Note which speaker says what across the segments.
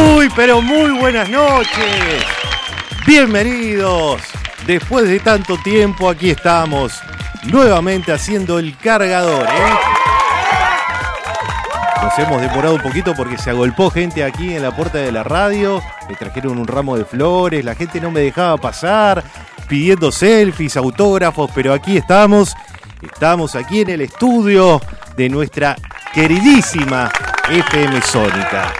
Speaker 1: Muy, pero muy buenas noches. Bienvenidos. Después de tanto tiempo, aquí estamos nuevamente haciendo el cargador. ¿eh? Nos hemos demorado un poquito porque se agolpó gente aquí en la puerta de la radio. Me trajeron un ramo de flores. La gente no me dejaba pasar pidiendo selfies, autógrafos, pero aquí estamos. Estamos aquí en el estudio de nuestra queridísima FM Sónica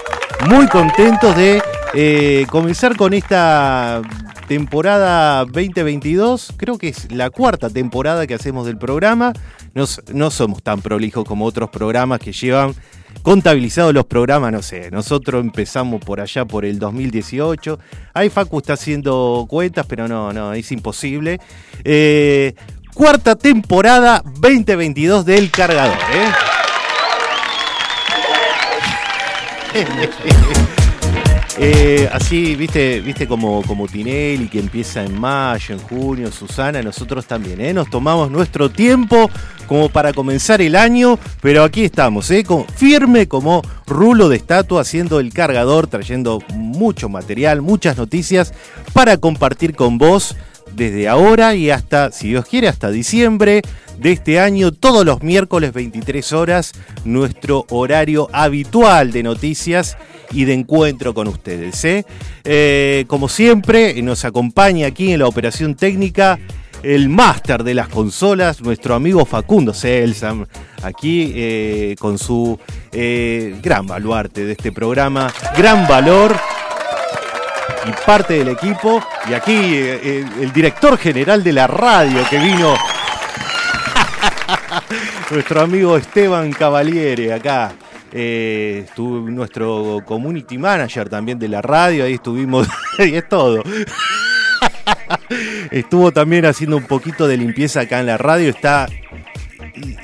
Speaker 1: muy contentos de eh, comenzar con esta temporada 2022. Creo que es la cuarta temporada que hacemos del programa. No, somos tan prolijos como otros programas que llevan contabilizados los programas, no sé. Nosotros empezamos por allá por el 2018. Ahí Facu está haciendo cuentas, pero no, no, es imposible. Eh, cuarta temporada 2022 del cargador, ¿eh? Eh, así, viste, viste como, como Tinelli que empieza en mayo, en junio, Susana, nosotros también, ¿eh? Nos tomamos nuestro tiempo como para comenzar el año, pero aquí estamos, ¿eh? firme como rulo de estatua, haciendo el cargador, trayendo mucho material, muchas noticias para compartir con vos desde ahora y hasta, si Dios quiere, hasta diciembre de este año, todos los miércoles 23 horas, nuestro horario habitual de noticias y de encuentro con ustedes. ¿eh? Eh, como siempre, nos acompaña aquí en la operación técnica el máster de las consolas, nuestro amigo Facundo Celsam, aquí eh, con su gran baluarte de este programa, gran valor y parte del equipo. Y aquí el director general de la radio que vino Nuestro amigo Esteban Cavaliere acá. Eh, estuvo nuestro community manager también de la radio, ahí estuvimos, y es todo. Estuvo también haciendo un poquito de limpieza acá en la radio, está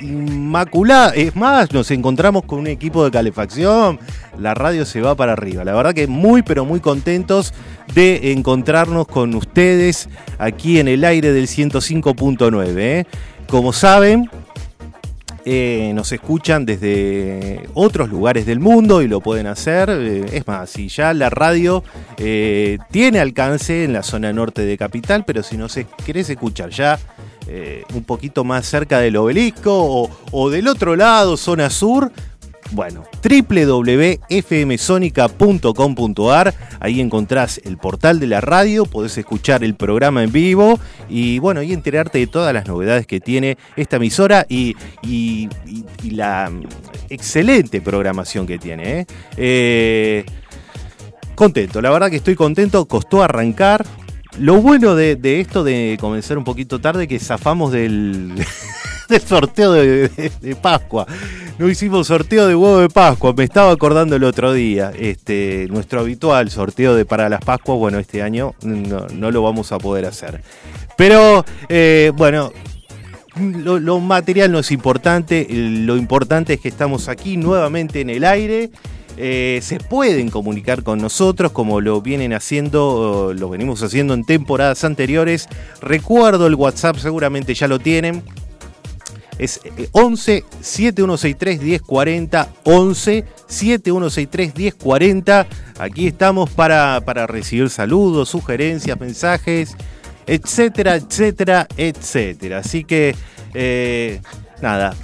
Speaker 1: inmaculada. Es más, nos encontramos con un equipo de calefacción, la radio se va para arriba. La verdad que muy, pero muy contentos de encontrarnos con ustedes aquí en el aire del 105.9. ¿eh? Como saben, eh, nos escuchan desde otros lugares del mundo y lo pueden hacer. Eh, es más, si ya la radio eh, tiene alcance en la zona norte de Capital, pero si no se querés escuchar ya un poquito más cerca del obelisco o del otro lado, zona sur, bueno, www.fmsonica.com.ar, ahí encontrás el portal de la radio, podés escuchar el programa en vivo y bueno, y enterarte de todas las novedades que tiene esta emisora y, la excelente programación que tiene. ¿eh? Eh, contento, la verdad que estoy contento, costó arrancar. Lo bueno de, esto de comenzar un poquito tarde que zafamos del, sorteo de Pascua no hicimos sorteo de huevo de Pascua, me estaba acordando el otro día. Este, nuestro habitual sorteo de para las Pascuas, bueno, este año no, lo vamos a poder hacer. Pero, eh, bueno, lo, material no es importante, lo importante es que estamos aquí nuevamente en el aire. Eh, se pueden comunicar con nosotros como lo vienen haciendo, lo venimos haciendo en temporadas anteriores. Recuerdo el WhatsApp, seguramente ya lo tienen, es 11 7163 1040 11 7163 1040. Aquí estamos para, para recibir saludos, sugerencias, mensajes, etcétera, etcétera, etcétera. Así que, eh, nada,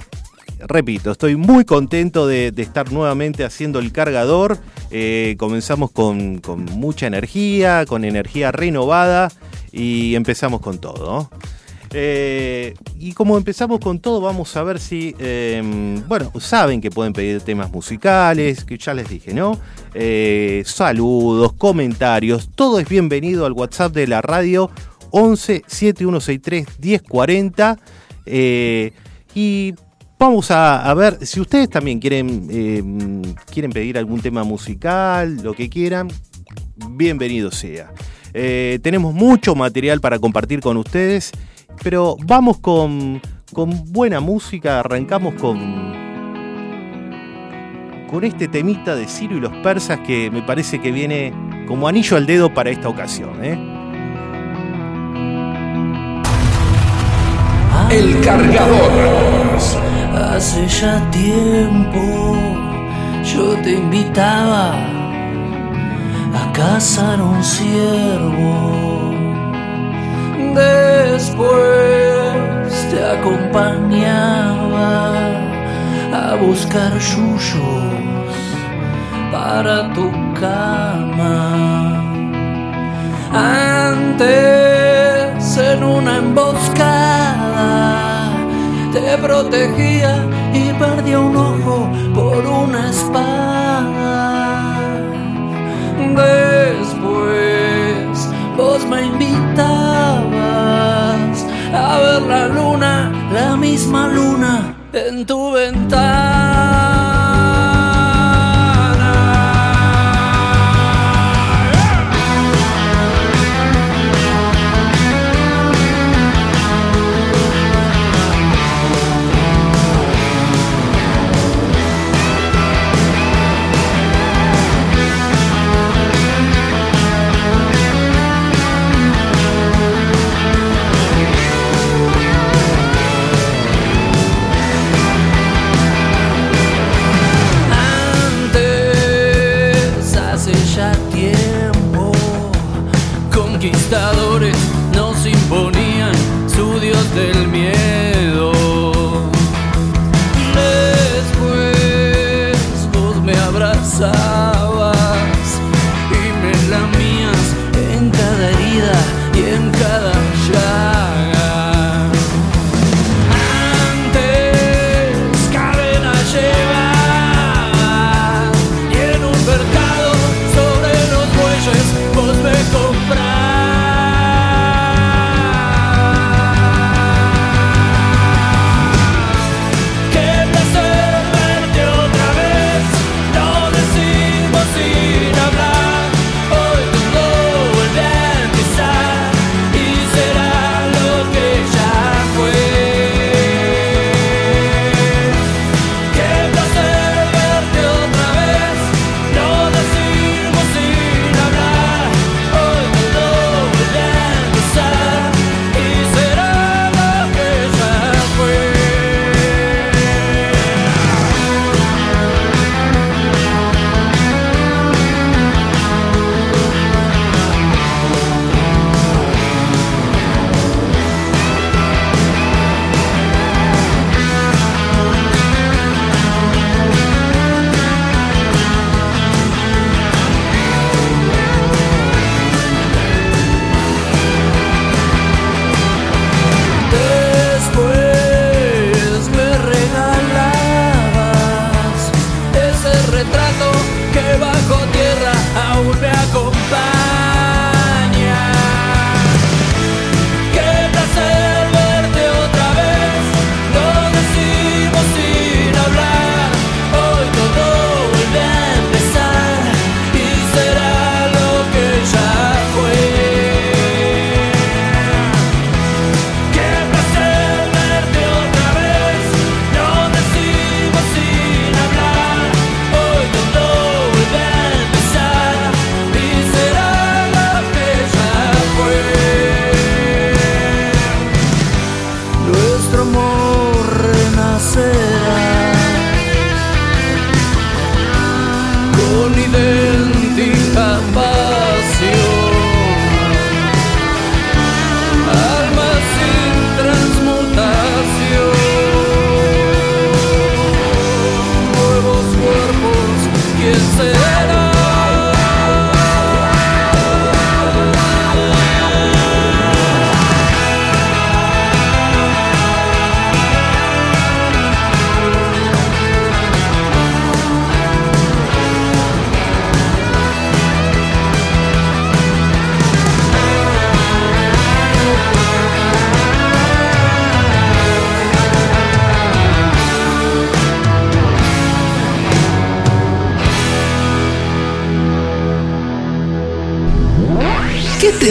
Speaker 1: repito, estoy muy contento de, estar nuevamente haciendo el cargador. Eh, comenzamos con, con, mucha energía, con energía renovada y empezamos con todo. Eh, y como empezamos con todo, vamos a ver si, em, bueno, saben que pueden pedir temas musicales, que ya les dije, ¿no? Eh, saludos, comentarios, todo es bienvenido al WhatsApp de la radio 11 7163 1040. y vamos a, ver si ustedes también quieren, eh, quieren pedir algún tema musical, lo que quieran, bienvenido sea. Eh, tenemos mucho material para compartir con ustedes, pero vamos con, con buena música, arrancamos con, con este temita de Ciro y los persas que me parece que viene como anillo al dedo para esta ocasión. ¿eh?
Speaker 2: El cargador.
Speaker 3: Hace ya tiempo yo te invitaba a cazar un ciervo. Después te acompañaba a buscar yuyos para tu cama. Antes en una emboscada te protegía y perdía un ojo por una espada. Después vos me invitabas a ver la luna, la misma luna en tu ventana.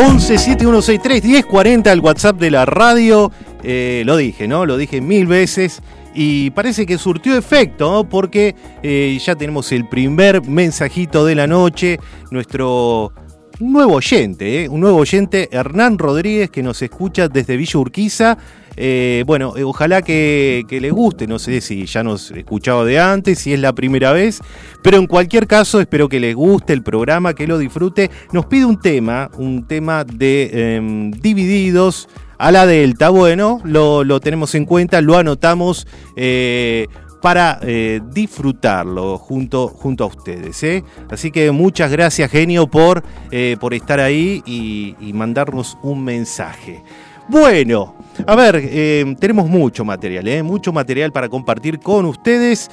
Speaker 1: 11 7163 1040 el WhatsApp de la radio. Eh, lo dije, ¿no? Lo dije mil veces. Y parece que surtió efecto, ¿no? porque eh, ya tenemos el primer mensajito de la noche. Nuestro nuevo oyente, ¿eh? un nuevo oyente, Hernán Rodríguez, que nos escucha desde Villa Urquiza. Eh, bueno, eh, ojalá que, que les guste, no sé si ya nos escuchado de antes, si es la primera vez, pero en cualquier caso espero que les guste el programa, que lo disfrute. Nos pide un tema, un tema de em, Divididos a la Delta. Bueno, lo, lo tenemos en cuenta, lo anotamos para eh, disfrutarlo junto, junto a ustedes. ¿eh? Así que muchas gracias, genio, por, eh, por estar ahí y, mandarnos un mensaje. Bueno, a ver, tenemos mucho material, mucho material para compartir con ustedes.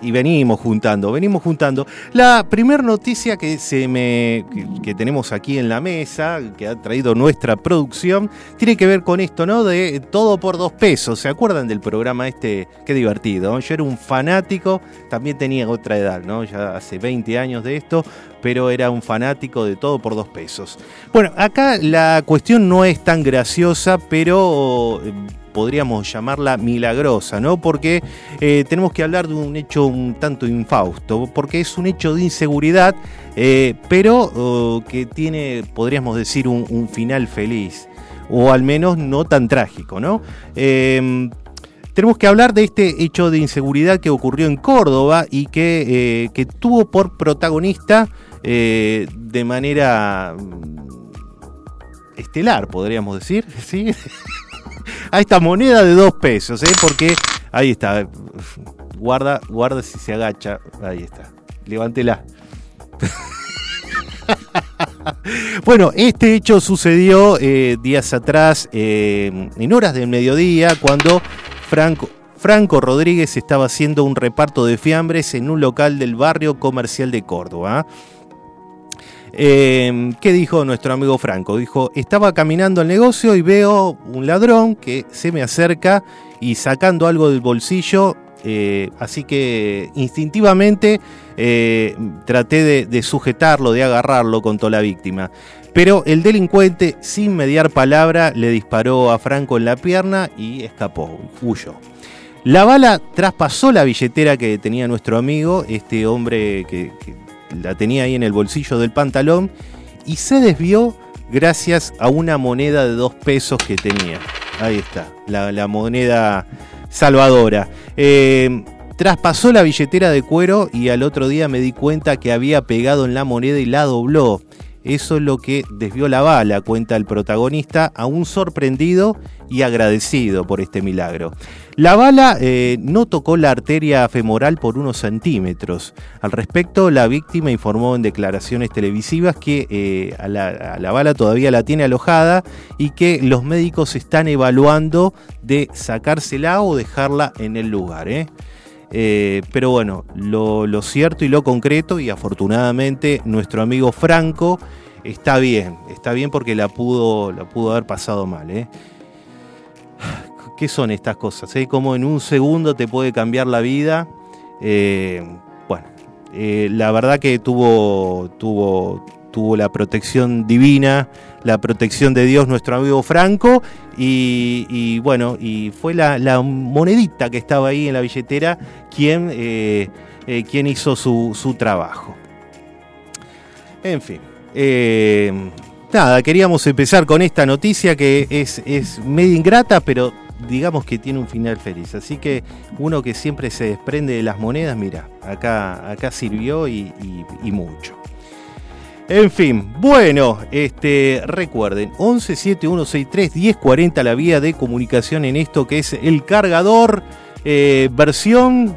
Speaker 1: Y venimos juntando, venimos juntando. La primera noticia que, se me, que, tenemos aquí en la mesa, que ha traído nuestra producción, tiene que ver con esto, ¿no? De todo por dos pesos. ¿Se acuerdan del programa este? Qué divertido. Yo era un fanático, también tenía otra edad, ¿no? Ya hace 20 años de esto, pero era un fanático de todo por dos pesos. Bueno, acá la cuestión no es tan graciosa, pero eh, podríamos llamarla milagrosa, ¿no? Porque eh, tenemos que hablar de un hecho un tanto infausto, porque es un hecho de inseguridad, eh, pero oh, que tiene, podríamos decir, un, un, final feliz, o al menos no tan trágico, ¿no? Eh, tenemos que hablar de este hecho de inseguridad que ocurrió en Córdoba y que, eh, que tuvo por protagonista eh, de manera mm, estelar, podríamos decir, ¿sí? a esta moneda de dos pesos, ¿eh? porque ahí está, guarda, guarda si se agacha, ahí está, levántela. bueno, este hecho sucedió eh, días atrás, eh, en horas del mediodía, cuando Franco, Franco Rodríguez estaba haciendo un reparto de fiambres en un local del barrio comercial de Córdoba. ¿Qué dijo nuestro amigo Franco? Dijo, estaba caminando al negocio y veo un ladrón que se me acerca y sacando algo del bolsillo, eh, así que instintivamente eh, traté de, sujetarlo, de agarrarlo, contó la víctima. Pero el delincuente, sin mediar palabra, le disparó a Franco en la pierna y escapó, huyó. La bala traspasó la billetera que tenía nuestro amigo, este hombre que la tenía ahí en el bolsillo del pantalón y se desvió gracias a una moneda de dos pesos que tenía. Ahí está, la, la moneda salvadora. Eh, traspasó la billetera de cuero y al otro día me di cuenta que había pegado en la moneda y la dobló. Eso es lo que desvió la bala, cuenta el protagonista, aún sorprendido y agradecido por este milagro. La bala eh, no tocó la arteria femoral por unos centímetros. Al respecto, la víctima informó en declaraciones televisivas que eh, a, la, bala todavía la tiene alojada y que los médicos están evaluando de sacársela o dejarla en el lugar. ¿eh? Eh, pero bueno, lo, cierto y lo concreto, y afortunadamente nuestro amigo Franco está bien, está bien porque la pudo, la pudo haber pasado mal. ¿eh? ¿Qué son estas cosas? Eh? Como en un segundo te puede cambiar la vida. Eh, bueno, la verdad que tuvo, tuvo, tuvo la protección divina, la protección de Dios, nuestro amigo Franco, y, bueno, y fue la, monedita que estaba ahí en la billetera quien, eh, eh, quien hizo su, trabajo. En fin. Eh, nada, queríamos empezar con esta noticia que es, es medio ingrata, pero digamos que tiene un final feliz. Así que uno que siempre se desprende de las monedas, mira, acá, acá sirvió y mucho. En fin, bueno, este, recuerden, 1171631040 la vía de comunicación en esto que es el cargador eh, versión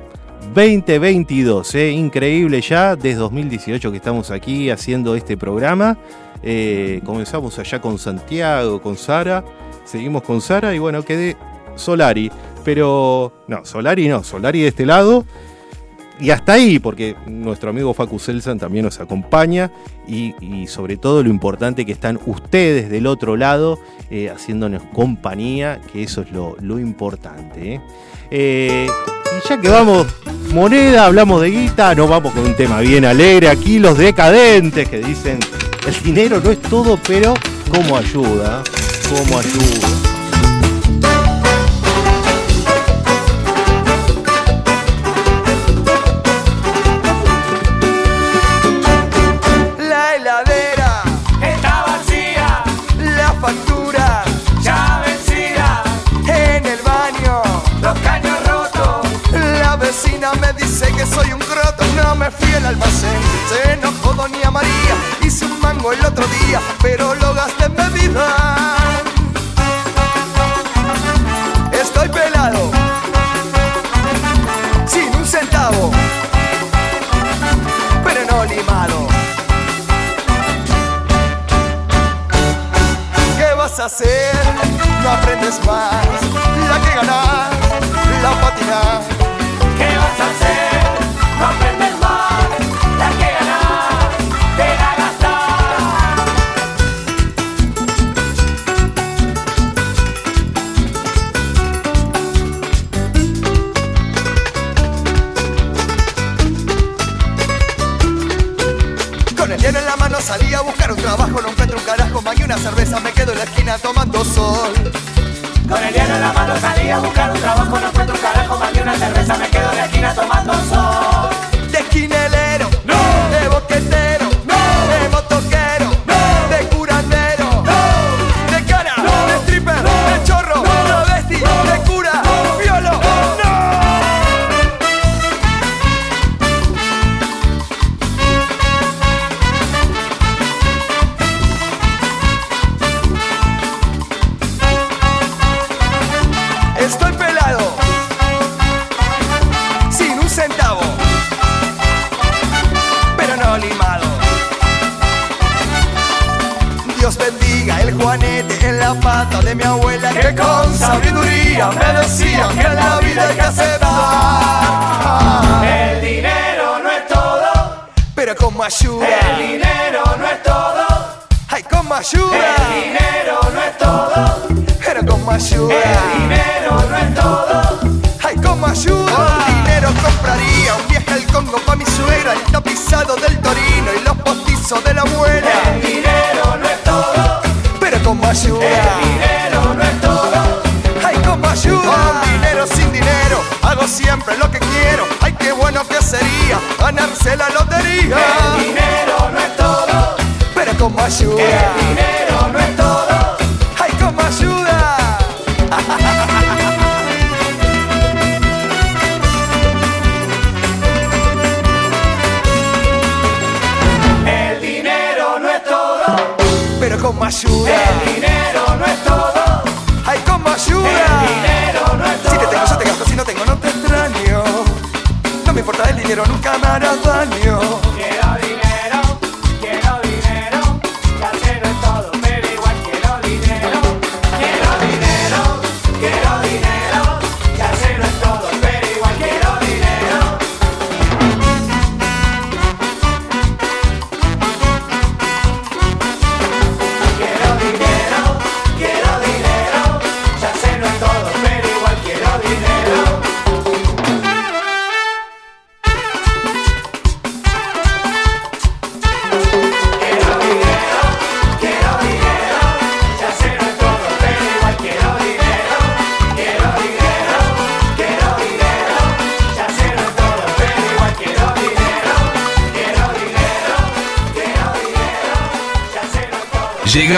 Speaker 1: 2022. ¿eh? Increíble ya, desde 2018 que estamos aquí haciendo este programa. Eh, comenzamos allá con Santiago, con Sara, seguimos con Sara y bueno, quedé Solari. Pero no, Solari no, Solari de este lado. Y hasta ahí, porque nuestro amigo Facu Selsan también nos acompaña y, sobre todo lo importante que están ustedes del otro lado eh, haciéndonos compañía, que eso es lo, importante. ¿eh? Eh, y ya que vamos moneda, hablamos de guita, nos vamos con un tema bien alegre. Aquí los decadentes que dicen, el dinero no es todo, pero ¿cómo ayuda? ¿Cómo ayuda?
Speaker 4: Al almacén. Se enojó Doña María, hice un mango el otro día, pero lo gasté en bebida. Estoy pelado, sin un centavo, pero no limado. ¿Qué vas a hacer? No aprendes más, la que ganas, la patina.
Speaker 5: ¿Qué vas a hacer?
Speaker 4: Ayuda.
Speaker 5: El dinero no es todo.
Speaker 4: Ay, como ayuda. Con dinero, sin dinero, hago siempre lo que quiero. Ay, qué bueno que sería ganarse la lotería.
Speaker 5: El dinero no es todo.
Speaker 4: Pero como ayuda.
Speaker 5: El dinero no es todo.
Speaker 4: Ay, como ayuda.
Speaker 5: El dinero no es todo.
Speaker 4: Pero como ayuda. Me hará daño.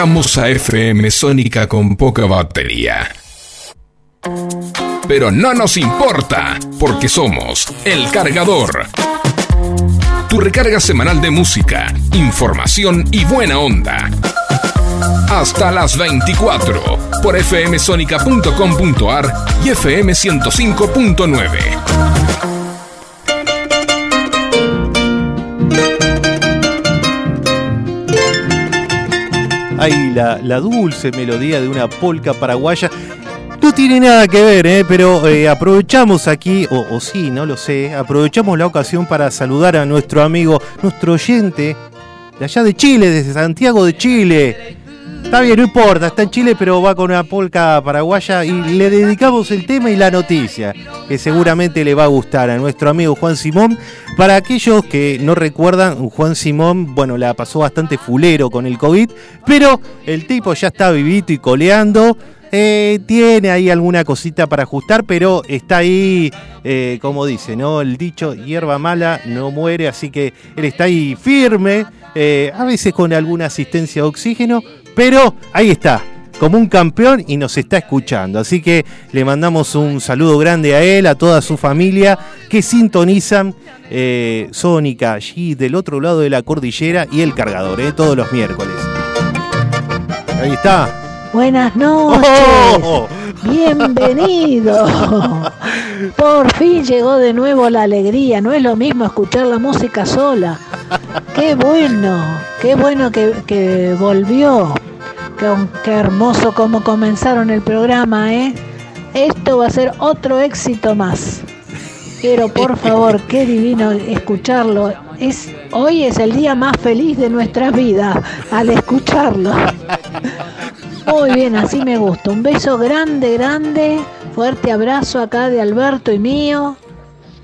Speaker 2: Llegamos a FM Sónica con poca batería. Pero no nos importa, porque somos El Cargador. Tu recarga semanal de música, información y buena onda. Hasta las 24 por fmsonica.com.ar y fm105.9.
Speaker 1: ahí la, dulce melodía de una polca paraguaya. No tiene nada que ver, ¿eh? pero eh, aprovechamos aquí, o sí, no lo sé, aprovechamos la ocasión para saludar a nuestro amigo, nuestro oyente, de allá de Chile, desde Santiago de Chile. Está bien, no importa, está en Chile, pero va con una polca paraguaya y le dedicamos el tema y la noticia, que seguramente le va a gustar a nuestro amigo Juan Simón. Para aquellos que no recuerdan, Juan Simón, bueno, la pasó bastante fulero con el COVID, pero el tipo ya está vivito y coleando. Eh, tiene ahí alguna cosita para ajustar, pero está ahí, eh, como dice, ¿no? El dicho, hierba mala no muere, así que él está ahí firme, eh, a veces con alguna asistencia de oxígeno, pero ahí está, como un campeón y nos está escuchando. Así que le mandamos un saludo grande a él, a toda su familia que sintonizan eh, Sónica allí del otro lado de la cordillera y el cargador, eh, todos los miércoles. Ahí está.
Speaker 6: Buenas noches.
Speaker 1: ¡Oh!
Speaker 6: Bienvenido. Por fin llegó de nuevo la alegría. No es lo mismo escuchar la música sola. Qué bueno, qué bueno que, que volvió. Qué, qué hermoso como comenzaron el programa, ¿eh? Esto va a ser otro éxito más. Pero por favor, qué divino escucharlo. Es, hoy es el día más feliz de nuestras vidas al escucharlo. Muy bien, así me gusta. Un beso grande, grande. Fuerte abrazo acá de Alberto y mío.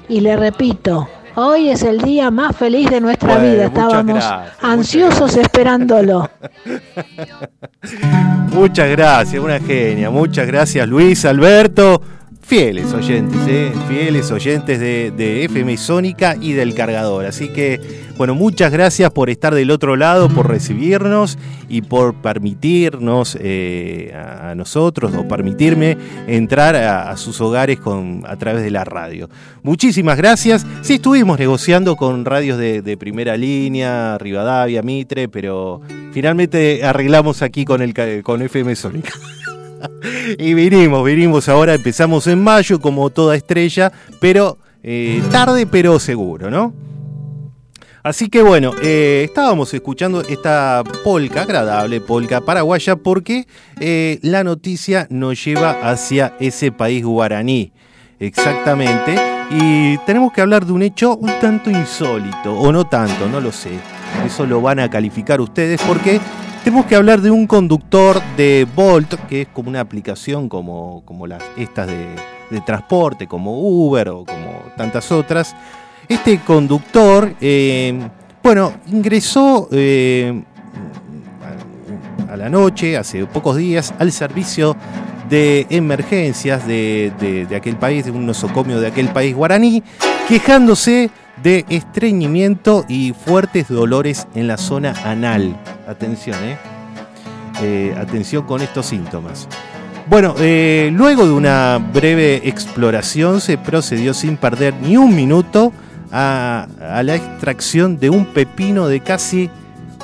Speaker 6: Y le repito, hoy es el día más feliz de nuestra
Speaker 1: Bueno,
Speaker 6: vida. Estábamos
Speaker 1: gracias,
Speaker 6: ansiosos esperándolo.
Speaker 1: Muchas gracias, una genia. Muchas gracias, Luis, Alberto. Fieles oyentes, ¿eh? fieles oyentes de, FM Sónica y del cargador. Así que, bueno, muchas gracias por estar del otro lado, por recibirnos y por permitirnos eh, a nosotros o permitirme entrar a, sus hogares a través de la radio. Muchísimas gracias. Sí, estuvimos negociando con radios de, de primera línea, Rivadavia, Mitre, pero finalmente arreglamos aquí con, el, con FM Sónica. y vinimos, vinimos ahora, empezamos en mayo como toda estrella, pero eh, tarde pero seguro, ¿no? Así que bueno, eh, estábamos escuchando esta polca, agradable polca paraguaya, porque eh, la noticia nos lleva hacia ese país guaraní. Exactamente. Y tenemos que hablar de un hecho un tanto insólito, o no tanto, no lo sé. Eso lo van a calificar ustedes porque tenemos que hablar de un conductor de Bolt, que es como una aplicación como, como las estas de, transporte, como Uber o como tantas otras. Este conductor, eh, bueno, ingresó eh, a la noche, hace pocos días, al servicio de emergencias de- de aquel país, de un nosocomio de aquel país guaraní, quejándose de estreñimiento y fuertes dolores en la zona anal. Atención, ¿eh? Eh, atención con estos síntomas. Bueno, eh, luego de una breve exploración se procedió sin perder ni un minuto a, a la extracción de un pepino de casi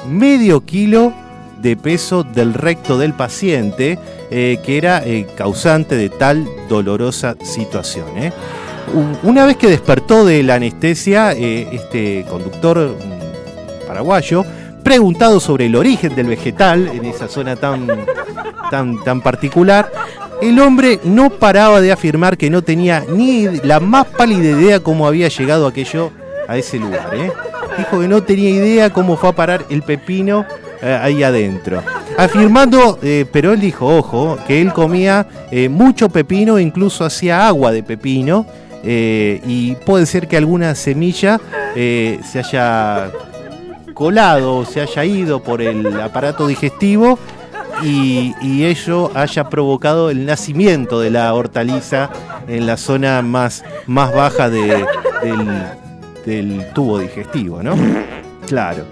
Speaker 1: medio kilo de peso del recto del paciente, eh, que era causante de tal dolorosa situación. ¿eh? Una vez que despertó de la anestesia, eh, este conductor mm, paraguayo, preguntado sobre el origen del vegetal en esa zona tan, tan, tan particular, el hombre no paraba de afirmar que no tenía ni la más pálida idea cómo había llegado aquello a ese lugar. ¿eh? Dijo que no tenía idea cómo fue a parar el pepino eh, ahí adentro. Afirmando, pero él dijo, ojo, que él comía mucho pepino, incluso hacía agua de pepino, eh, y puede ser que alguna semilla eh, se haya colado, se haya ido por el aparato digestivo y, ello haya provocado el nacimiento de la hortaliza en la zona más, más baja de- del, del tubo digestivo, ¿no? Claro.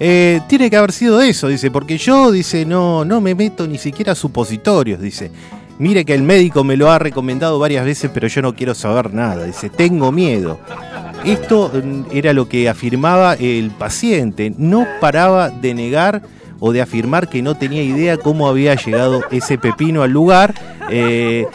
Speaker 1: Eh, tiene que haber sido eso, dice, porque yo, dice, no, no me meto ni siquiera a supositorios, dice. Mire que el médico me lo ha recomendado varias veces, pero yo no quiero saber nada, dice, tengo miedo. Esto mm, era lo que afirmaba el paciente, no paraba de negar o de afirmar que no tenía idea cómo había llegado ese pepino al lugar. eh,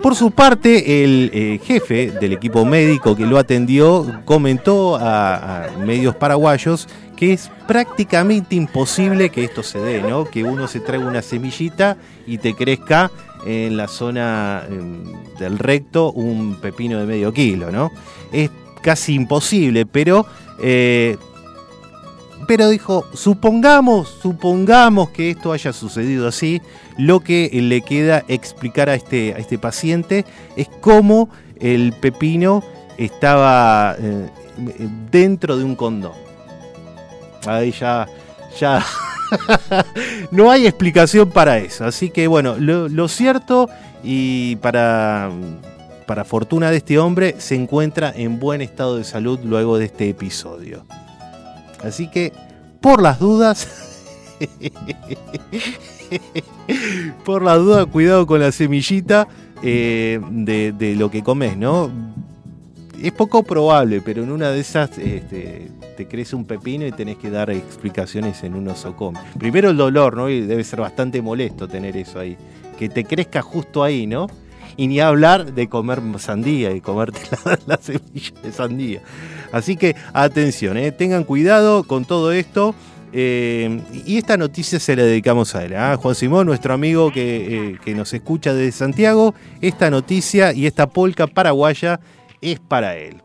Speaker 1: Por su parte, el eh, jefe del equipo médico que lo atendió comentó a, a medios paraguayos que es prácticamente imposible que esto se dé, ¿no? Que uno se traiga una semillita y te crezca en la zona em, del recto un pepino de medio kilo, ¿no? Es casi imposible, pero eh, pero dijo, supongamos, supongamos que esto haya sucedido así, lo que le queda explicar a este, a este paciente es cómo el pepino estaba eh, dentro de un condón. Ahí ya, ya no hay explicación para eso. Así que bueno, lo, cierto y para, para fortuna de este hombre, se encuentra en buen estado de salud luego de este episodio. Así que, por las dudas, por las dudas, cuidado con la semillita eh, de, de lo que comes, ¿no? Es poco probable, pero en una de esas este, te crece un pepino y tenés que dar explicaciones en un osocom. Primero el dolor, ¿no? Y debe ser bastante molesto tener eso ahí. Que te crezca justo ahí, ¿no? Y ni hablar de comer sandía y comerte la, la semilla de sandía. Así que atención, ¿eh? tengan cuidado con todo esto. Eh, y esta noticia se la dedicamos a él, a Juan Simón, nuestro amigo que, eh, que nos escucha desde Santiago. Esta noticia y esta polca paraguaya es para él.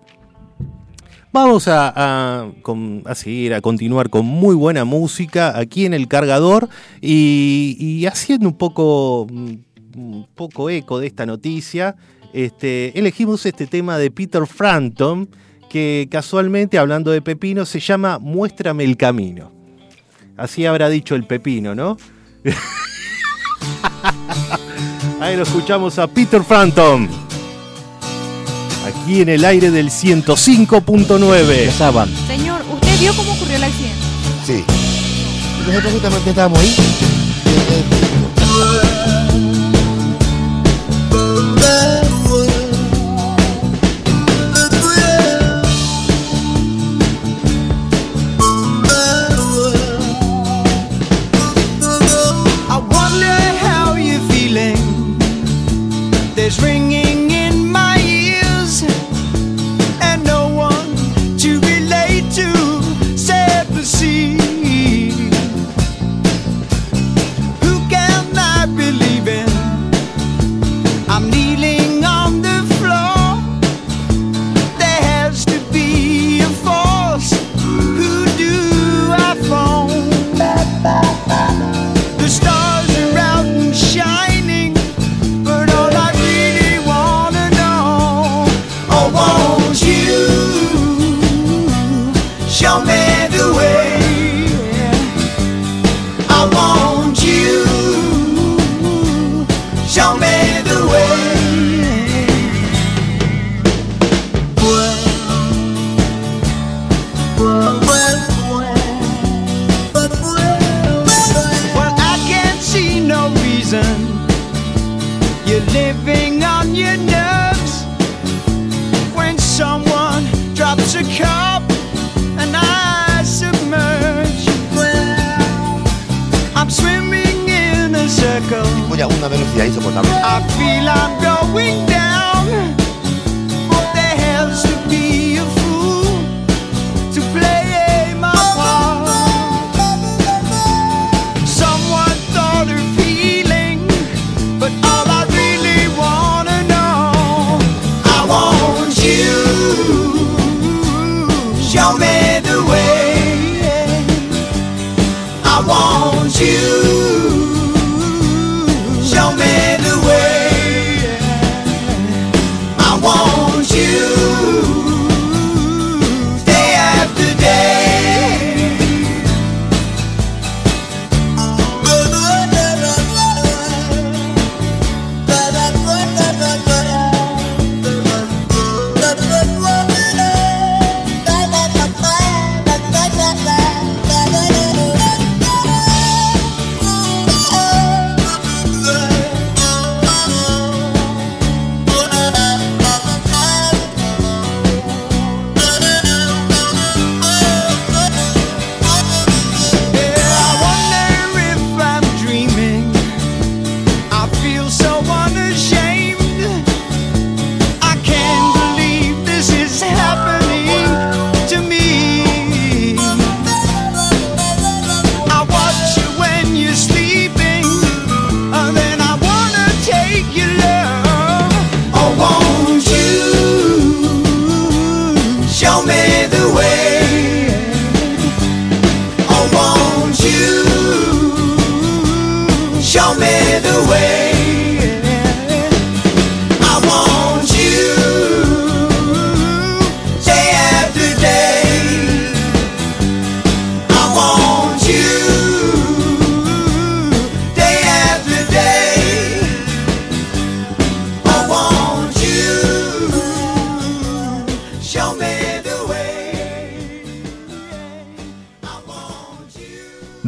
Speaker 1: Vamos a, a, seguir, a continuar con muy buena música aquí en el cargador y, haciendo un poco, un poco eco de esta noticia, este, elegimos este tema de Peter Frampton que casualmente, hablando de pepino, se llama Muéstrame el camino. Así habrá dicho el pepino, ¿no? Ahí lo escuchamos a Peter Frampton. Aquí en el aire del 105.9.
Speaker 7: Señor, ¿usted vio cómo ocurrió el accidente?
Speaker 8: Sí. Nosotros justamente estábamos ahí.
Speaker 9: snowman.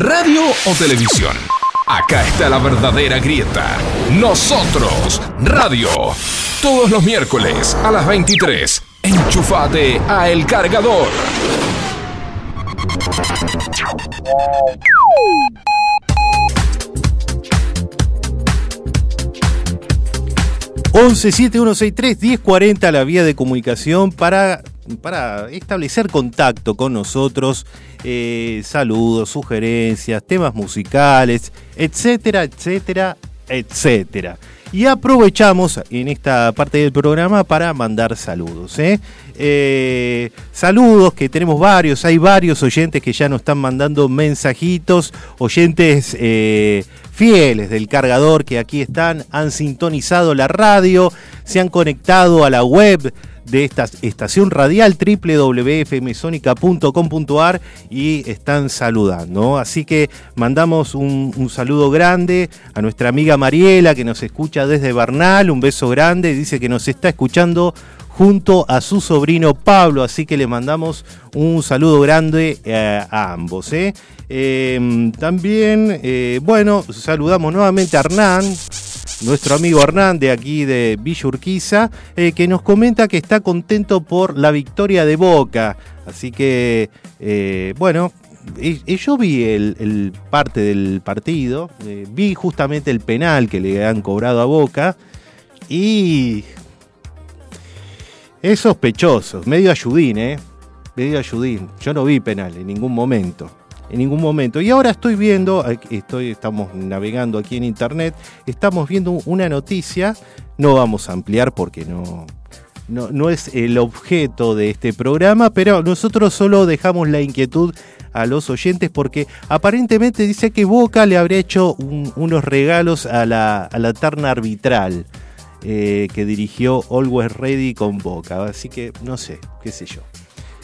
Speaker 2: ¿Radio o televisión? Acá está la verdadera grieta. Nosotros, radio. Todos los miércoles a las 23. Enchufate a El Cargador.
Speaker 1: seis 1040 la vía de comunicación para, para establecer contacto con nosotros, eh, saludos, sugerencias, temas musicales, etcétera, etcétera, etcétera. Y aprovechamos en esta parte del programa para mandar saludos. ¿eh? Eh, saludos, que tenemos varios, hay varios oyentes que ya nos están mandando mensajitos, oyentes fieles del cargador que aquí están, han sintonizado la radio, se han conectado a la web de esta estación radial www.fmsonica.com.ar y están saludando. Así que mandamos un, un, saludo grande a nuestra amiga Mariela que nos escucha desde Bernal, un beso grande, dice que nos está escuchando junto a su sobrino Pablo, así que le mandamos un saludo grande eh, a ambos. ¿eh? Eh, también, bueno, saludamos nuevamente a Hernán, nuestro amigo Hernán de aquí de Villa Urquiza, eh, que nos comenta que está contento por la victoria de Boca. Así que, eh, bueno, yo vi el, el, parte del partido, eh, vi justamente el penal que le han cobrado a Boca y es sospechoso, medio ayudín, ¿eh? Medio ayudín. Yo no vi penal en ningún momento en ningún momento. Y ahora estoy viendo, estoy, estamos navegando aquí en internet, estamos viendo una noticia, no vamos a ampliar porque no, no, no es el objeto de este programa, pero nosotros solo dejamos la inquietud a los oyentes porque aparentemente dice que Boca le habría hecho un, unos regalos a la, a la terna arbitral. Eh, que dirigió Always Ready con Boca, así que no sé, qué sé yo.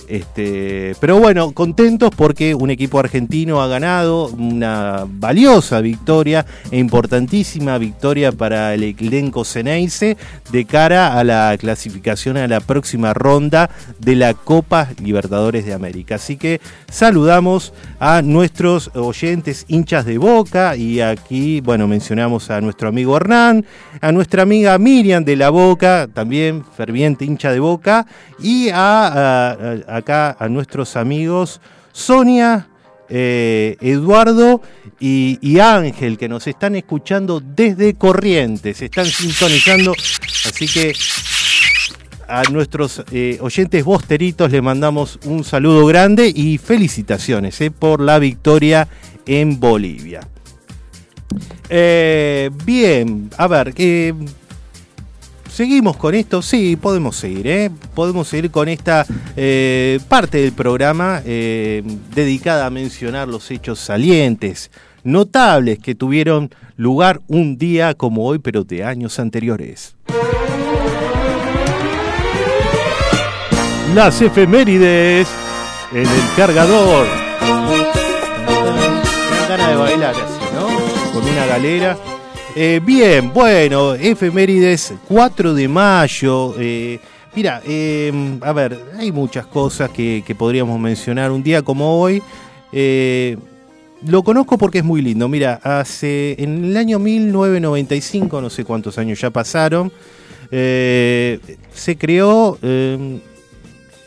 Speaker 1: Este, pero bueno, contentos porque un equipo argentino ha ganado una valiosa victoria e importantísima victoria para el elenco Ceneice de cara a la clasificación a la próxima ronda de la Copa Libertadores de América. Así que saludamos a nuestros oyentes hinchas de Boca y aquí, bueno, mencionamos a nuestro amigo Hernán, a nuestra amiga Miriam de la Boca, también ferviente hincha de Boca, y a, acá a nuestros amigos Sonia, eh, Eduardo y, Ángel que nos están escuchando desde Corrientes, están sintonizando, así que a nuestros eh, oyentes bosteritos le mandamos un saludo grande y felicitaciones eh, por la victoria en Bolivia. Bien, a ver, ¿Seguimos con esto? Sí, podemos seguir, ¿eh? Podemos seguir con esta eh, parte del programa eh, dedicada a mencionar los hechos salientes, notables que tuvieron lugar un día como hoy, pero de años anteriores. Las efemérides en el cargador. Me ganas de bailar así, ¿no? Con una galera. Eh, bien, bueno, efemérides 4 de mayo. Eh, mira, eh, a ver, hay muchas cosas que, que, podríamos mencionar un día como hoy. Eh, lo conozco porque es muy lindo. Mira, hace en el año 1995, no sé cuántos años ya pasaron, eh, se creó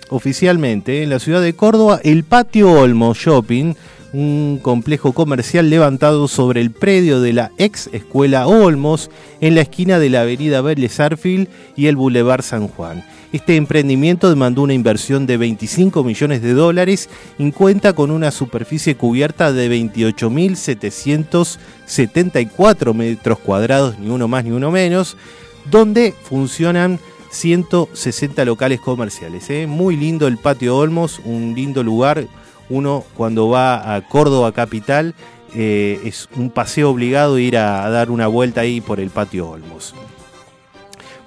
Speaker 1: oficialmente en la ciudad de Córdoba el Patio Olmo Shopping un complejo comercial levantado sobre el predio de la ex escuela Olmos en la esquina de la avenida Vélez Arfield y el Boulevard San Juan. Este emprendimiento demandó una inversión de 25 millones de dólares y cuenta con una superficie cubierta de 28.774 metros cuadrados, ni uno más ni uno menos, donde funcionan 160 locales comerciales. ¿eh? Muy lindo el patio Olmos, un lindo lugar. Uno cuando va a Córdoba capital eh, es un paseo obligado ir a, dar una vuelta ahí por el patio Olmos.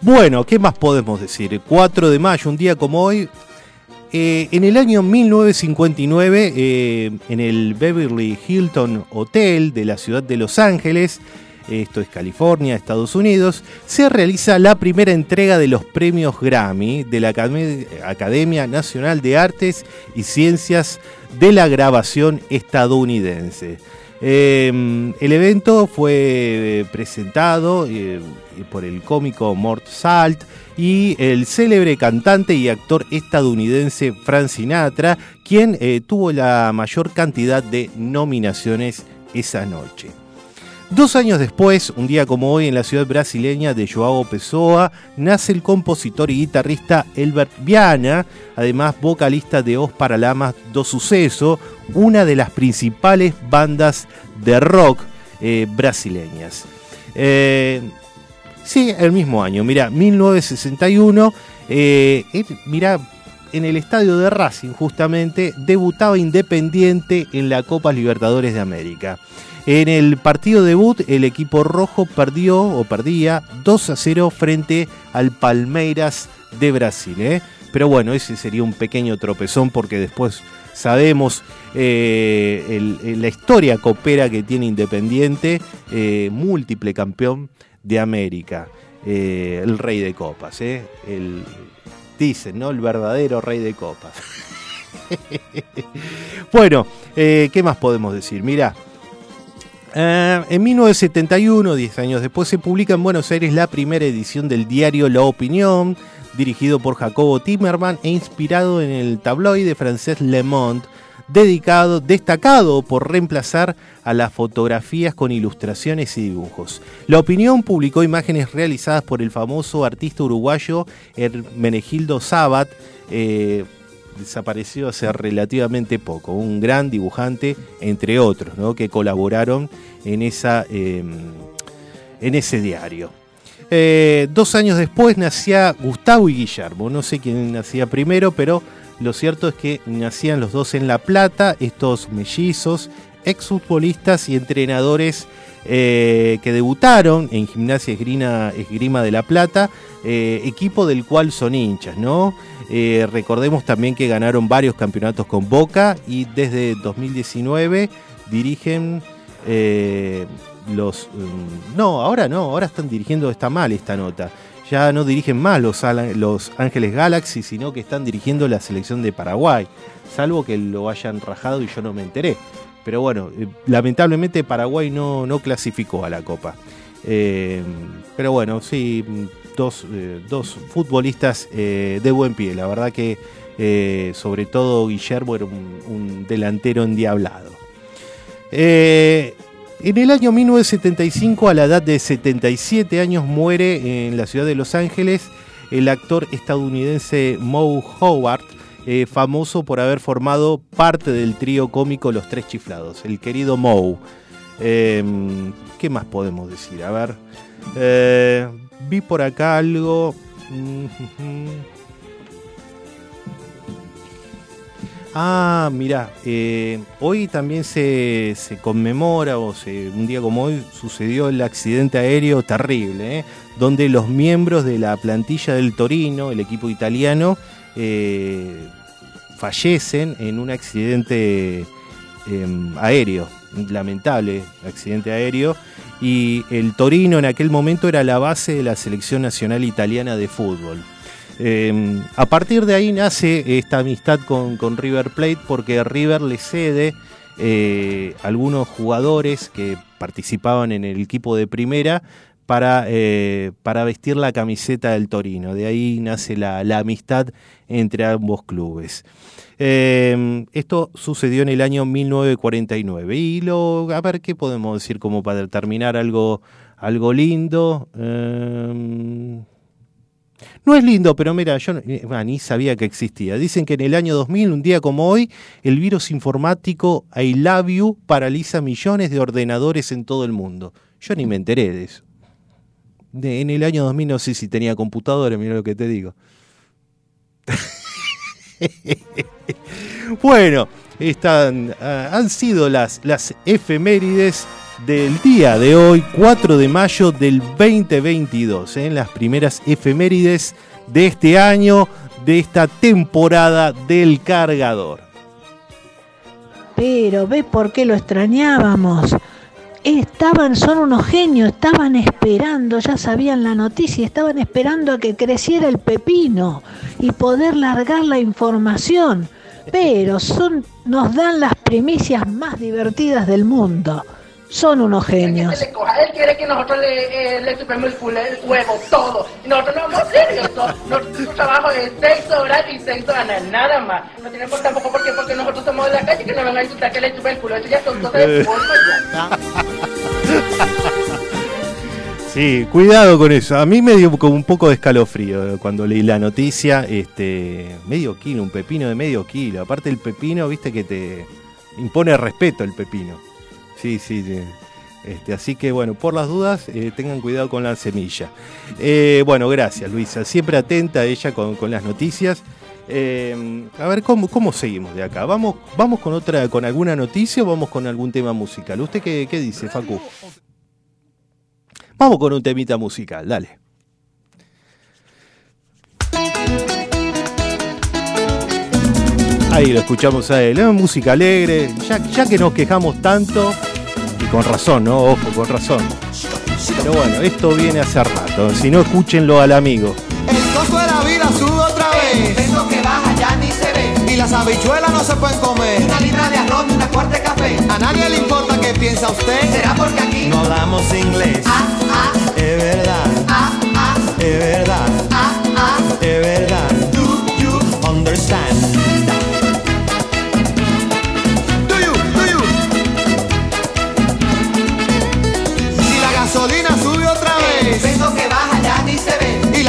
Speaker 1: Bueno, ¿qué más podemos decir? 4 de mayo, un día como hoy, eh, en el año 1959, eh, en el Beverly Hilton Hotel de la ciudad de Los Ángeles, esto es California, Estados Unidos, se realiza la primera entrega de los premios Grammy de la Academia- Nacional de Artes y Ciencias de la Grabación estadounidense. Eh, el evento fue eh, presentado eh, por el cómico Mort Salt y el célebre cantante y actor estadounidense Frank Sinatra, quien eh, tuvo la mayor cantidad de nominaciones esa noche. Dos años después, un día como hoy, en la ciudad brasileña de Joao Pessoa, nace el compositor y guitarrista Elbert Viana, además vocalista de Os Paralamas do Suceso, una de las principales bandas de rock eh, brasileñas. Eh, sí, el mismo año, mira, 1961, eh, mira, en el estadio de Racing justamente debutaba Independiente en la Copa Libertadores de América. En el partido debut, el equipo rojo perdió o perdía 2 a 0 frente al Palmeiras de Brasil. ¿eh? Pero bueno, ese sería un pequeño tropezón porque después sabemos eh, el- la historia copera que tiene Independiente, eh, múltiple campeón de América, eh, el rey de copas. ¿eh? El, dicen, ¿no? El verdadero rey de copas. bueno, eh, ¿qué más podemos decir? Mira, eh, en 1971, 10 años después, se publica en Buenos Aires la primera edición del diario La Opinión, dirigido por Jacobo Timerman e inspirado en el tabloide francés Le Monde, dedicado, destacado por reemplazar a las fotografías con ilustraciones y dibujos. La Opinión publicó imágenes realizadas por el famoso artista uruguayo Hermenegildo Sabat, eh, desapareció hace relativamente poco, un gran dibujante, entre otros, ¿no? que colaboraron en, esa, eh, en ese diario. Eh, dos años después nacía Gustavo y Guillermo, no sé quién nacía primero, pero lo cierto es que nacían los dos en La Plata, estos mellizos, exfutbolistas y entrenadores eh, que debutaron en Gimnasia Esgrima, Esgrima de La Plata, eh, equipo del cual son hinchas, ¿no? Eh, recordemos también que ganaron varios campeonatos con Boca y desde 2019 dirigen eh, los... mm, no, ahora no, ahora están dirigiendo, está mal esta nota. Ya no dirigen más los, los Ángeles Galaxy, sino que están dirigiendo la selección de Paraguay. Salvo que lo hayan rajado y yo no me enteré. Pero bueno, eh, lamentablemente Paraguay no, no clasificó a la Copa. Pero bueno, sí, dos, eh, dos futbolistas eh, de buen pie. La verdad que eh, sobre todo Guillermo era un, delantero endiablado. En el año 1975, a la edad de 77 años, muere en la ciudad de Los Ángeles el actor estadounidense Moe Howard, famoso por haber formado parte del trío cómico Los Tres Chiflados, el querido Moe. ¿Qué más podemos decir? A ver, vi por acá algo. Mm, Ah, mira, eh, hoy también se, se conmemora, o se, un día como hoy sucedió el accidente aéreo terrible, ¿eh? donde los miembros de la plantilla del Torino, el equipo italiano, eh, fallecen en un accidente eh, aéreo, lamentable accidente aéreo, y el Torino en aquel momento era la base de la selección nacional italiana de fútbol. Eh, a partir de ahí nace esta amistad con, River Plate porque River le cede eh, algunos jugadores que participaban en el equipo de primera para, eh, para vestir la camiseta del Torino. De ahí nace la amistad entre ambos clubes. Eh, esto sucedió en el año 1949. Y lo, a ver qué podemos decir como para terminar algo, algo lindo. Eh, no es lindo, pero mira, yo bah, ni sabía que existía. Dicen que en el año 2000, un día como hoy, el virus informático I paraliza millones de ordenadores en todo el mundo. Yo ni me enteré de eso. en el año 2000 no sé si tenía computadora, mira lo que te digo. bueno, están, ah, han sido las, las efemérides del día de hoy, 4 de mayo del 2022, en las primeras efemérides de este año, de esta temporada del cargador.
Speaker 6: Pero ve por qué lo extrañábamos. Estaban, son unos genios, estaban esperando, ya sabían la noticia, estaban esperando a que creciera el pepino y poder largar la información. Pero son, nos dan las primicias más divertidas del mundo. Son unos genios.
Speaker 10: Él quiere que nosotros le, eh, le chupemos el culo, el huevo, todo. Y nosotros no vamos serios. todo. Nuestro trabajo es sexo oral y sexo anal, nada más. No tenemos tampoco porque, porque nosotros somos de la calle que nos vengan a insultar que le chupe el culo. Eso ya son cosas de forma ya.
Speaker 1: Sí, cuidado con eso. A mí me dio como un poco de escalofrío cuando leí la noticia. Este, medio kilo, un pepino de medio kilo. Aparte el pepino, viste que te impone respeto el pepino. Sí, sí, sí. Este, así que bueno, por las dudas, eh, tengan cuidado con la semilla. Eh, bueno, gracias Luisa. Siempre atenta ella con, las noticias. Eh, a ver, ¿cómo, ¿cómo seguimos de acá? ¿Vamos, ¿Vamos con otra, con alguna noticia o vamos con algún tema musical? ¿Usted qué, qué dice, Facu? Vamos con un temita musical, dale. Ahí lo escuchamos a él, música alegre, ya, ya que nos quejamos tanto, con razón, ¿no? Ojo, con razón. Pero bueno, esto viene hace rato, si no escúchenlo al amigo.
Speaker 8: El costo de la vida sube otra vez.
Speaker 9: Eso que baja ya ni se ve.
Speaker 8: Y las habichuelas no se pueden comer.
Speaker 9: Una libra de arroz y una cuarta de café.
Speaker 8: A nadie le importa qué piensa usted.
Speaker 9: ¿Será porque aquí?
Speaker 8: No hablamos inglés.
Speaker 9: Ah, ah,
Speaker 8: Es verdad,
Speaker 9: ah, ah,
Speaker 8: es verdad,
Speaker 9: ah, ah.
Speaker 8: es verdad.
Speaker 9: Do you
Speaker 8: Understand.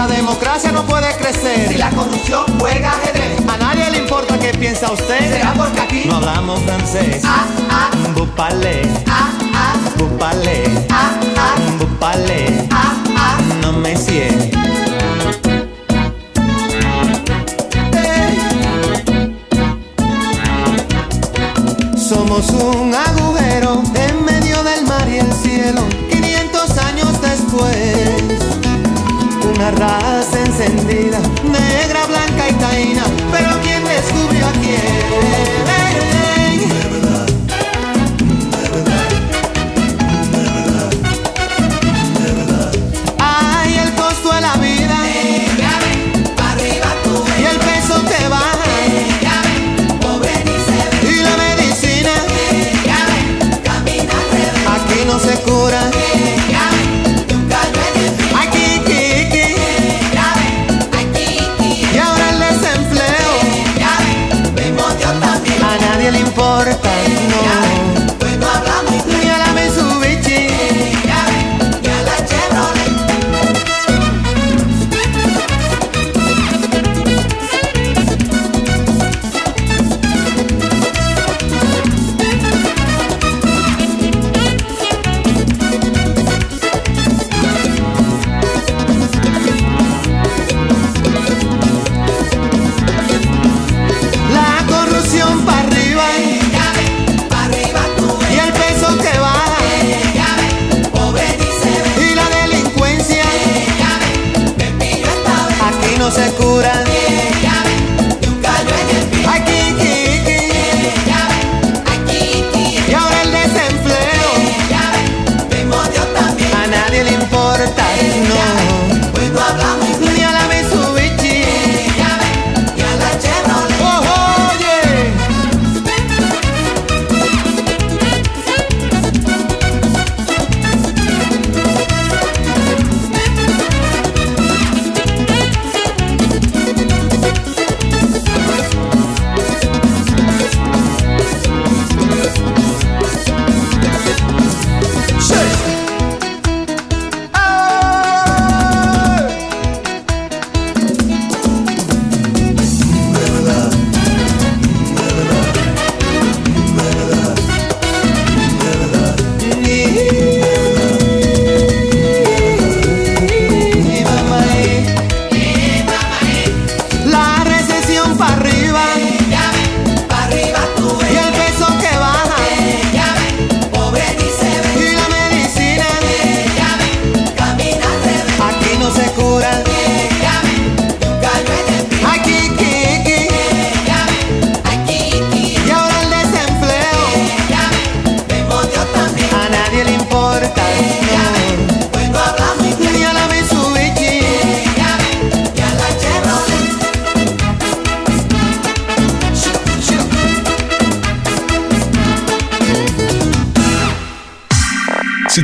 Speaker 8: La democracia no puede
Speaker 9: Si
Speaker 8: crecer.
Speaker 9: la corrupción juega ajedrez.
Speaker 8: A nadie le importa qué piensa usted.
Speaker 9: ¿Será porque aquí?
Speaker 8: No hablamos francés.
Speaker 9: Ah, ah,
Speaker 8: Bupale,
Speaker 9: ah, ah,
Speaker 8: bupale,
Speaker 9: ah, ah,
Speaker 8: bupale.
Speaker 9: ah, ah.
Speaker 8: No me sigue. Somos un agujero en medio del mar y el cielo. 500 años después, una raza encendida, negra, blanca y taína. Pero ¿quién descubrió a quién? Importa,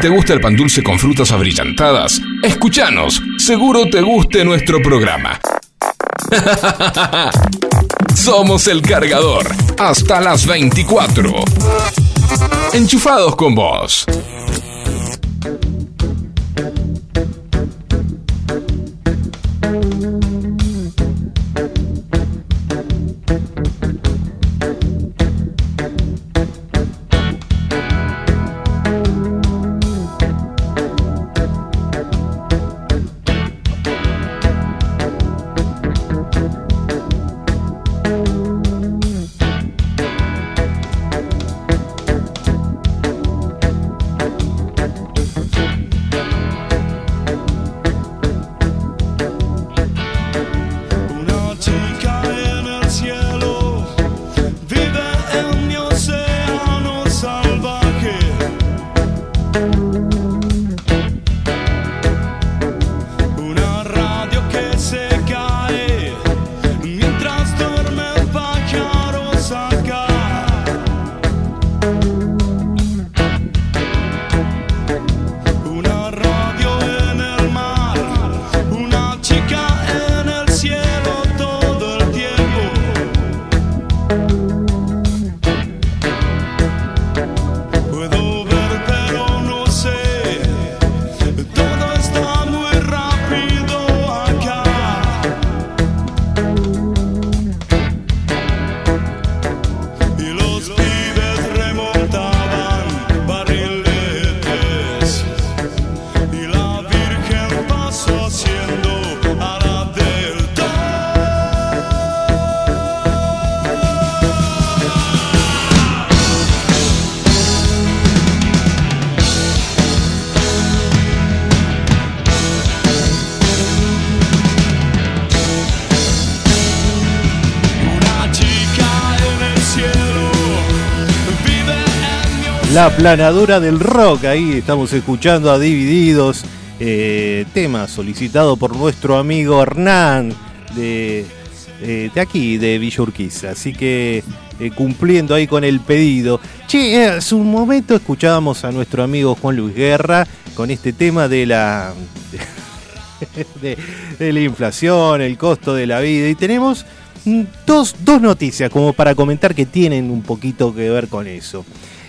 Speaker 2: te gusta el pan dulce con frutas abrillantadas, escúchanos. Seguro te guste nuestro programa. Somos el cargador. Hasta las 24. Enchufados con vos.
Speaker 11: En mi La
Speaker 1: planadora del rock, ahí estamos escuchando a Divididos, eh, tema solicitado por nuestro amigo Hernán de, eh, aquí, de Villa Urquiza. Así que eh, cumpliendo ahí con el pedido. Che, eh, hace un momento escuchábamos a nuestro amigo Juan Luis Guerra con este tema de la, de la inflación, el costo de la vida. Y tenemos mm, dos, dos noticias como para comentar que tienen un poquito que ver con eso.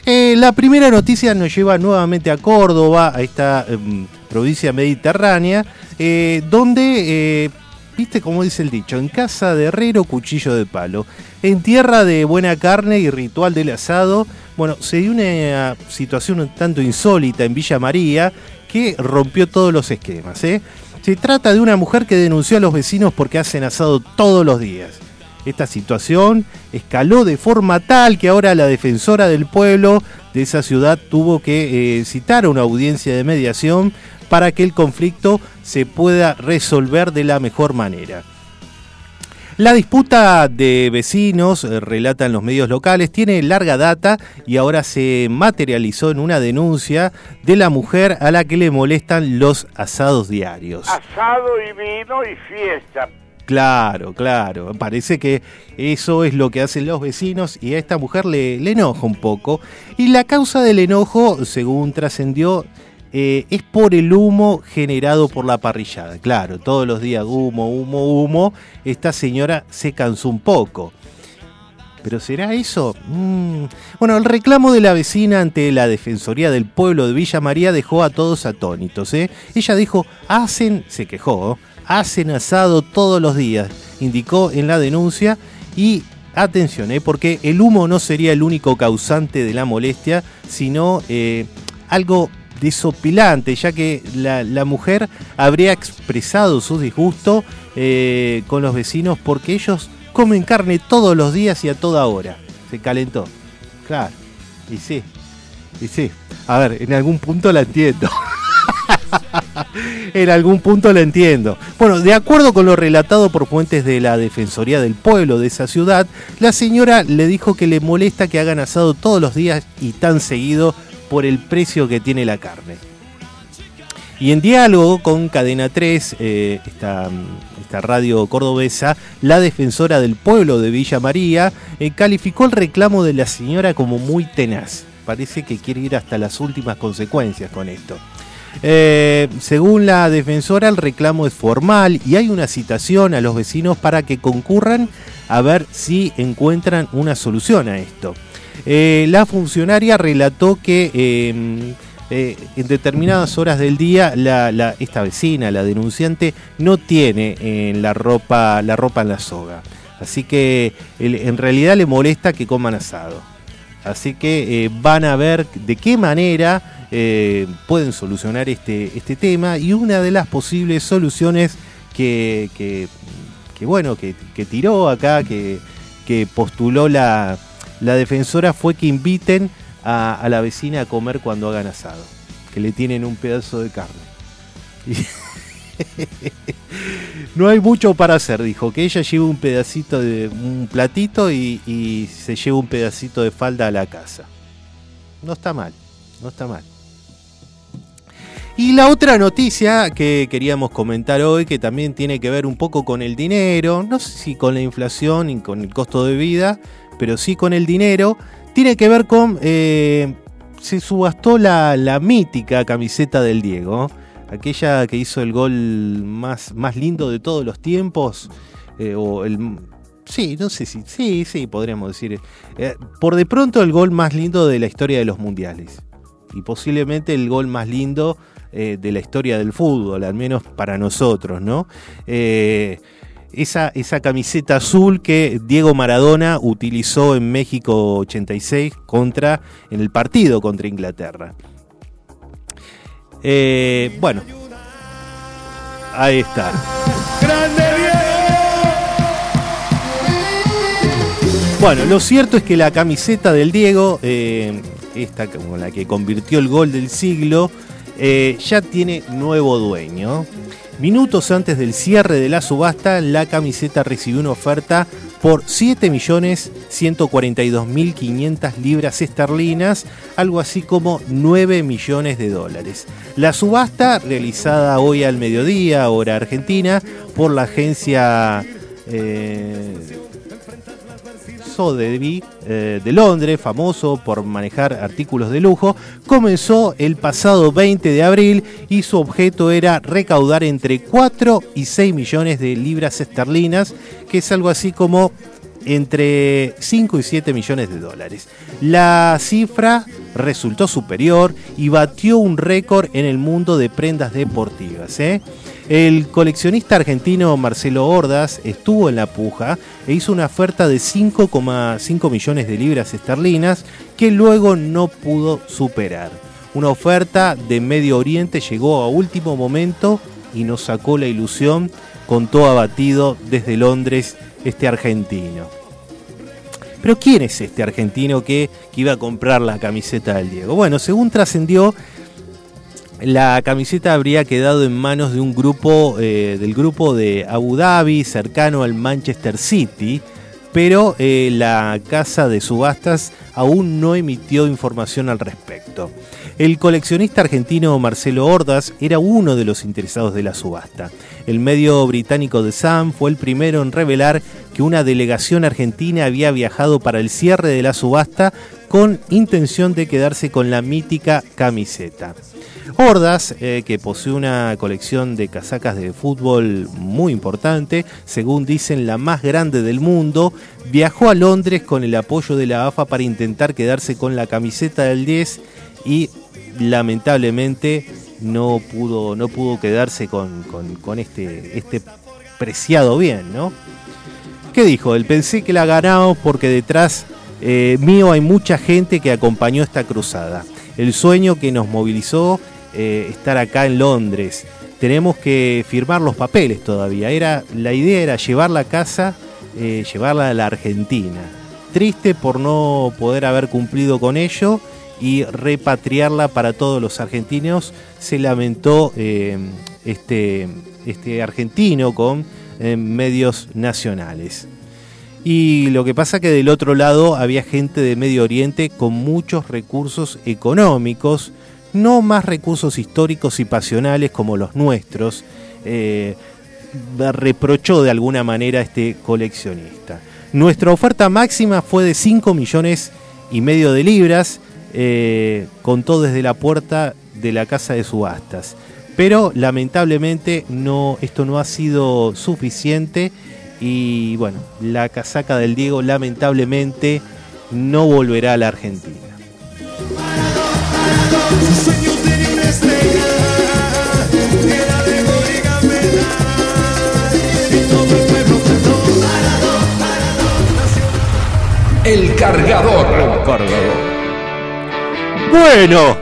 Speaker 1: Eh, la primera noticia nos lleva nuevamente a Córdoba, a esta em, provincia mediterránea, eh, donde, eh, viste como dice el dicho, en casa de herrero, cuchillo de palo. En tierra de buena carne y ritual del asado, bueno, se dio una situación un tanto insólita en Villa María que rompió todos los esquemas. Se trata de una mujer que denunció a los vecinos porque hacen asado todos los días. Esta situación escaló de forma tal que ahora la defensora del pueblo de esa ciudad tuvo que eh, citar una audiencia de mediación para que el conflicto se pueda resolver de la mejor manera. La disputa de vecinos, eh, relatan los medios locales, tiene larga data y ahora se materializó en una denuncia de la mujer a la que le molestan los asados diarios.
Speaker 12: Asado y vino y fiesta.
Speaker 1: Claro, claro. Parece que eso es lo que hacen los vecinos y a esta mujer le, le enoja un poco. Y la causa del enojo, según trascendió, eh, es por el humo generado por la parrillada. Claro, todos los días humo, humo, humo. Esta señora se cansó un poco. ¿Pero será eso? Mm. Bueno, el reclamo de la vecina ante la Defensoría del Pueblo de Villa María dejó a todos atónitos. ¿eh? Ella dijo, hacen, se quejó, hacen asado todos los días, indicó en la denuncia y atención, ¿eh? porque el humo no sería el único causante de la molestia, sino eh, algo desopilante, ya que la, mujer habría expresado su disgusto eh, con los vecinos porque ellos comen carne todos los días y a toda hora. Se calentó. Claro. Y sí. Y sí. A ver, en algún punto la entiendo. en algún punto la entiendo. Bueno, de acuerdo con lo relatado por fuentes de la Defensoría del Pueblo de esa ciudad, la señora le dijo que le molesta que hagan asado todos los días y tan seguido por el precio que tiene la carne. Y en diálogo con Cadena 3, eh, esta, esta radio cordobesa, la defensora del pueblo de Villa María eh, calificó el reclamo de la señora como muy tenaz. parece que quiere ir hasta las últimas consecuencias con esto. Eh, según la defensora, el reclamo es formal y hay una citación a los vecinos para que concurran a ver si encuentran una solución a esto. Eh, la funcionaria relató que eh, eh, en determinadas horas del día esta vecina, la denunciante, no tiene la, ropa, la ropa en la soga. Así que en realidad le molesta que coman asado. Así que eh, van a ver de qué manera eh, pueden solucionar este, este tema y una de las posibles soluciones que, que- bueno, que, tiró acá, que, postuló la, la defensora fue que inviten a, la vecina a comer cuando hagan asado, que le tienen un pedazo de carne. no hay mucho para hacer, dijo, que ella lleve un pedacito de un platito y, se lleve un pedacito de falda a la casa. No está mal, no está mal. Y la otra noticia que queríamos comentar hoy, que también tiene que ver un poco con el dinero, no sé si con la inflación y con el costo de vida, pero sí con el dinero, tiene que ver con... eh, se subastó la, la mítica camiseta del Diego, aquella que hizo el gol más, más lindo de todos los tiempos, eh, o el... Sí, no sé si... Sí, sí, podríamos decir. eh, por de pronto el gol más lindo de la historia de los mundiales. Y posiblemente el gol más lindo eh, de la historia del fútbol, al menos para nosotros, ¿no? Eh, esa, esa camiseta azul que Diego Maradona utilizó en México 86 contra, en el partido contra Inglaterra. Eh, bueno, ahí está. Bueno, lo cierto es que la camiseta del Diego, eh, esta como la que convirtió el gol del siglo, eh, ya tiene nuevo dueño. Minutos antes del cierre de la subasta, la camiseta recibió una oferta por 7.142.500 libras esterlinas, algo así como 9 millones de dólares. La subasta, realizada hoy al mediodía, hora argentina, por la agencia eh, Sotheby eh, de Londres, famoso por manejar artículos de lujo, comenzó el pasado 20 de abril y su objeto era recaudar entre 4 y 6 millones de libras esterlinas, que es algo así como entre 5 y 7 millones de dólares. La cifra resultó superior y batió un récord en el mundo de prendas deportivas. ¿eh? El coleccionista argentino Marcelo Hordas estuvo en la puja e hizo una oferta de 5,5 millones de libras esterlinas que luego no pudo superar. Una oferta de Medio Oriente llegó a último momento y nos sacó la ilusión, contó abatido desde Londres este argentino. Pero ¿quién es este argentino que, que iba a comprar la camiseta del Diego? Bueno, según trascendió, la camiseta habría quedado en manos de un grupo, eh, del grupo de Abu Dhabi, cercano al Manchester City, pero eh, la casa de subastas aún no emitió información al respecto. El coleccionista argentino Marcelo Hordas era uno de los interesados de la subasta. El medio británico The Sun fue el primero en revelar que una delegación argentina había viajado para el cierre de la subasta con intención de quedarse con la mítica camiseta. Hordas, eh, que posee una colección de casacas de fútbol muy importante, según dicen la más grande del mundo, viajó a Londres con el apoyo de la AFA para intentar quedarse con la camiseta del 10 y lamentablemente no pudo, no pudo quedarse con, con- este, este preciado bien, ¿no? ¿Qué dijo? Él pensé que la ganamos porque detrás eh, mío hay mucha gente que acompañó esta cruzada. El sueño que nos movilizó eh, estar acá en Londres. Tenemos que firmar los papeles todavía. Era, la idea era llevarla a casa, eh, llevarla a la Argentina. Triste por no poder haber cumplido con ello y repatriarla para todos los argentinos. Se lamentó eh, este, este argentino con medios nacionales. Y lo que pasa que del otro lado había gente de Medio Oriente con muchos recursos económicos, no más recursos históricos y pasionales como los nuestros. eh, reprochó de alguna manera este coleccionista. Nuestra oferta máxima fue de 5 millones y medio de libras. eh, contó desde la puerta de la casa de subastas. Pero lamentablemente no, esto no ha sido suficiente y bueno, la casaca del Diego lamentablemente no volverá a la Argentina.
Speaker 9: El
Speaker 2: cargador.
Speaker 1: Bueno,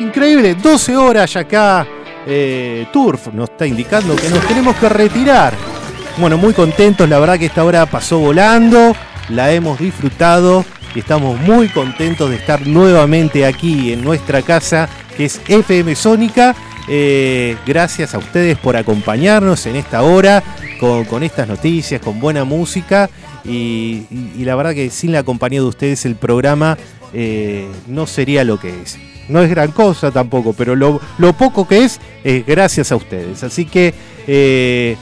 Speaker 1: increíble, 12 horas ya acá. eh, Turf nos está indicando que nos tenemos que retirar. Bueno, muy contentos, la verdad que esta hora pasó volando, la hemos disfrutado y estamos muy contentos de estar nuevamente aquí en nuestra casa, que es FM Sónica. Eh, gracias a ustedes por acompañarnos en esta hora con, estas noticias, con buena música. Y, la verdad que sin la compañía de ustedes el programa eh, no sería lo que es. No es gran cosa tampoco, pero lo, lo poco que es es gracias a ustedes. Así que eh,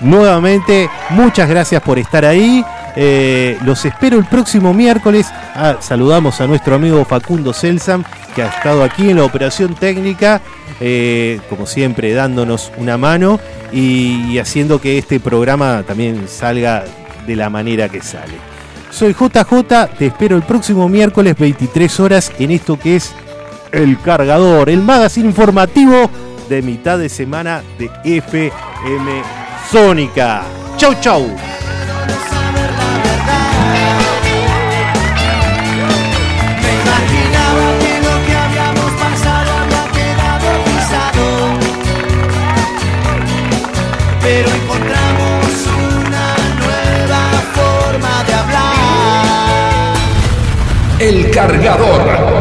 Speaker 1: nuevamente muchas gracias por estar ahí. Eh, los espero el próximo miércoles. Ah, saludamos a nuestro amigo Facundo Celsam, que ha estado aquí en la operación técnica, eh, como siempre, dándonos una mano y, y haciendo que este programa también salga de la manera que sale. Soy JJ, te espero el próximo miércoles 23 horas en esto que es El Cargador, el magazine informativo de mitad de semana de FM Sónica. Chau, chau.
Speaker 2: El cargador.